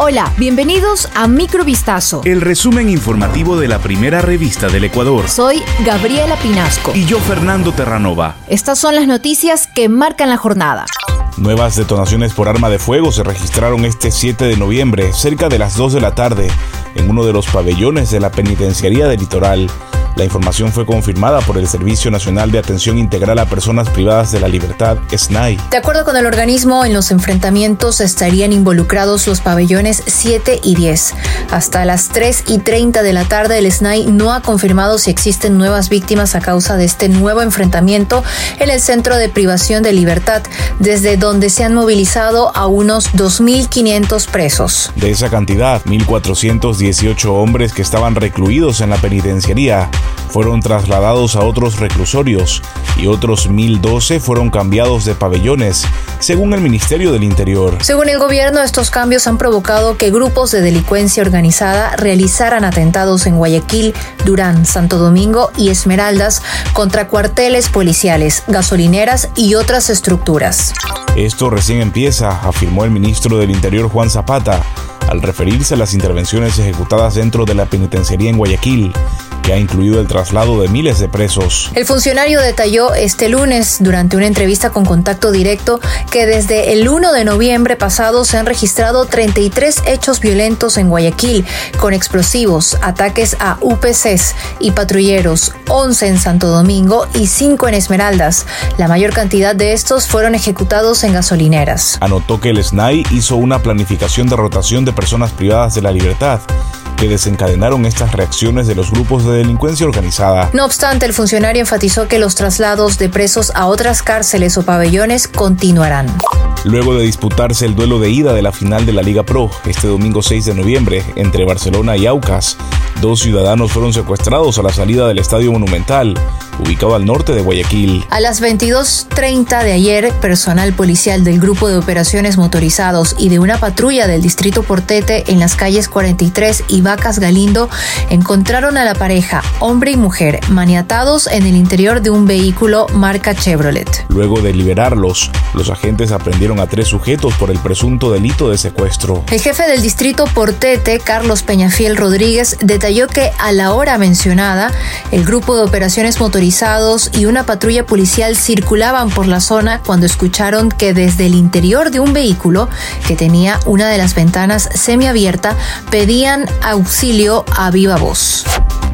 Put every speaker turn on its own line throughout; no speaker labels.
Hola, bienvenidos a Microvistazo.
El resumen informativo de la primera revista del Ecuador.
Soy Gabriela Pinasco.
Y yo, Fernando Terranova.
Estas son las noticias que marcan la jornada.
Nuevas detonaciones por arma de fuego se registraron este 7 de noviembre, cerca de las 2 de la tarde, en uno de los pabellones de la penitenciaría del litoral. La información fue confirmada por el Servicio Nacional de Atención Integral a Personas Privadas de la Libertad, SNAI.
De acuerdo con el organismo, en los enfrentamientos estarían involucrados los pabellones 7 y 10. Hasta las 3 y 30 de la tarde, el SNAI no ha confirmado si existen nuevas víctimas a causa de este nuevo enfrentamiento en el Centro de Privación de Libertad, desde donde se han movilizado a unos 2.500 presos.
De esa cantidad, 1.418 hombres que estaban recluidos en la penitenciaría fueron trasladados a otros reclusorios y otros 1.012 fueron cambiados de pabellones, según el Ministerio del Interior.
Según el gobierno, estos cambios han provocado que grupos de delincuencia organizada realizaran atentados en Guayaquil, Durán, Santo Domingo y Esmeraldas contra cuarteles policiales, gasolineras y otras estructuras.
Esto recién empieza, afirmó el ministro del Interior Juan Zapata, al referirse a las intervenciones ejecutadas dentro de la penitenciaría en Guayaquil que ha incluido el traslado de miles de presos.
El funcionario detalló este lunes, durante una entrevista con contacto directo, que desde el 1 de noviembre pasado se han registrado 33 hechos violentos en Guayaquil, con explosivos, ataques a UPCs y patrulleros, 11 en Santo Domingo y 5 en Esmeraldas. La mayor cantidad de estos fueron ejecutados en gasolineras.
Anotó que el SNAI hizo una planificación de rotación de personas privadas de la libertad que desencadenaron estas reacciones de los grupos de delincuencia organizada.
No obstante, el funcionario enfatizó que los traslados de presos a otras cárceles o pabellones continuarán.
Luego de disputarse el duelo de ida de la final de la Liga Pro este domingo 6 de noviembre entre Barcelona y Aucas, dos ciudadanos fueron secuestrados a la salida del Estadio Monumental ubicado al norte de Guayaquil.
A las 22.30 de ayer, personal policial del Grupo de Operaciones Motorizados y de una patrulla del Distrito Portete en las calles 43 y Vacas Galindo encontraron a la pareja, hombre y mujer, maniatados en el interior de un vehículo marca Chevrolet.
Luego de liberarlos, los agentes aprendieron a tres sujetos por el presunto delito de secuestro.
El jefe del Distrito Portete, Carlos Peñafiel Rodríguez, detalló que a la hora mencionada, el Grupo de Operaciones Motorizados y una patrulla policial circulaban por la zona cuando escucharon que desde el interior de un vehículo que tenía una de las ventanas semiabierta pedían auxilio a viva voz.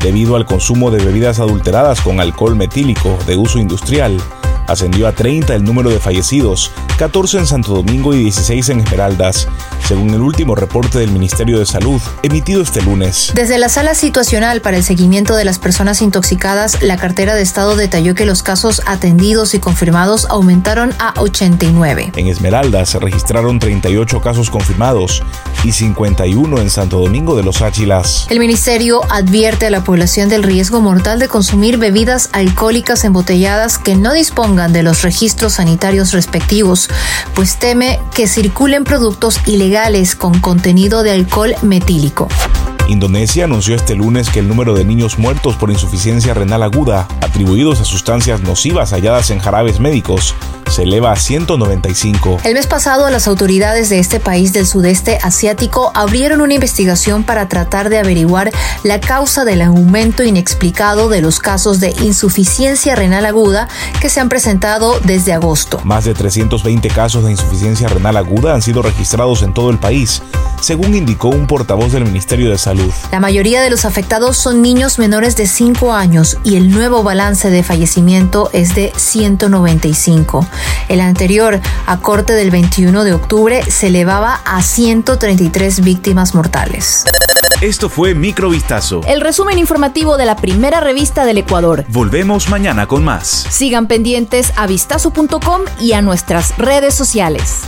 Debido al consumo de bebidas adulteradas con alcohol metílico de uso industrial, ascendió a 30 el número de fallecidos, 14 en Santo Domingo y 16 en Esmeraldas, según el último reporte del Ministerio de Salud emitido este lunes.
Desde la sala situacional para el seguimiento de las personas intoxicadas, la cartera de Estado detalló que los casos atendidos y confirmados aumentaron a 89.
En Esmeraldas se registraron 38 casos confirmados y 51 en Santo Domingo de los Áchilas.
El ministerio advierte a la población del riesgo mortal de consumir bebidas alcohólicas embotelladas que no dispongan de los registros sanitarios respectivos, pues teme que circulen productos ilegales con contenido de alcohol metílico.
Indonesia anunció este lunes que el número de niños muertos por insuficiencia renal aguda, atribuidos a sustancias nocivas halladas en jarabes médicos, se eleva a 195.
El mes pasado, las autoridades de este país del sudeste asiático abrieron una investigación para tratar de averiguar la causa del aumento inexplicado de los casos de insuficiencia renal aguda que se han presentado desde agosto.
Más de 320 casos de insuficiencia renal aguda han sido registrados en todo el país, según indicó un portavoz del Ministerio de Salud.
La mayoría de los afectados son niños menores de 5 años y el nuevo balance de fallecimiento es de 195. El anterior, a corte del 21 de octubre, se elevaba a 133 víctimas mortales.
Esto fue Microvistazo.
El resumen informativo de la primera revista del Ecuador.
Volvemos mañana con más.
Sigan pendientes a vistazo.com y a nuestras redes sociales.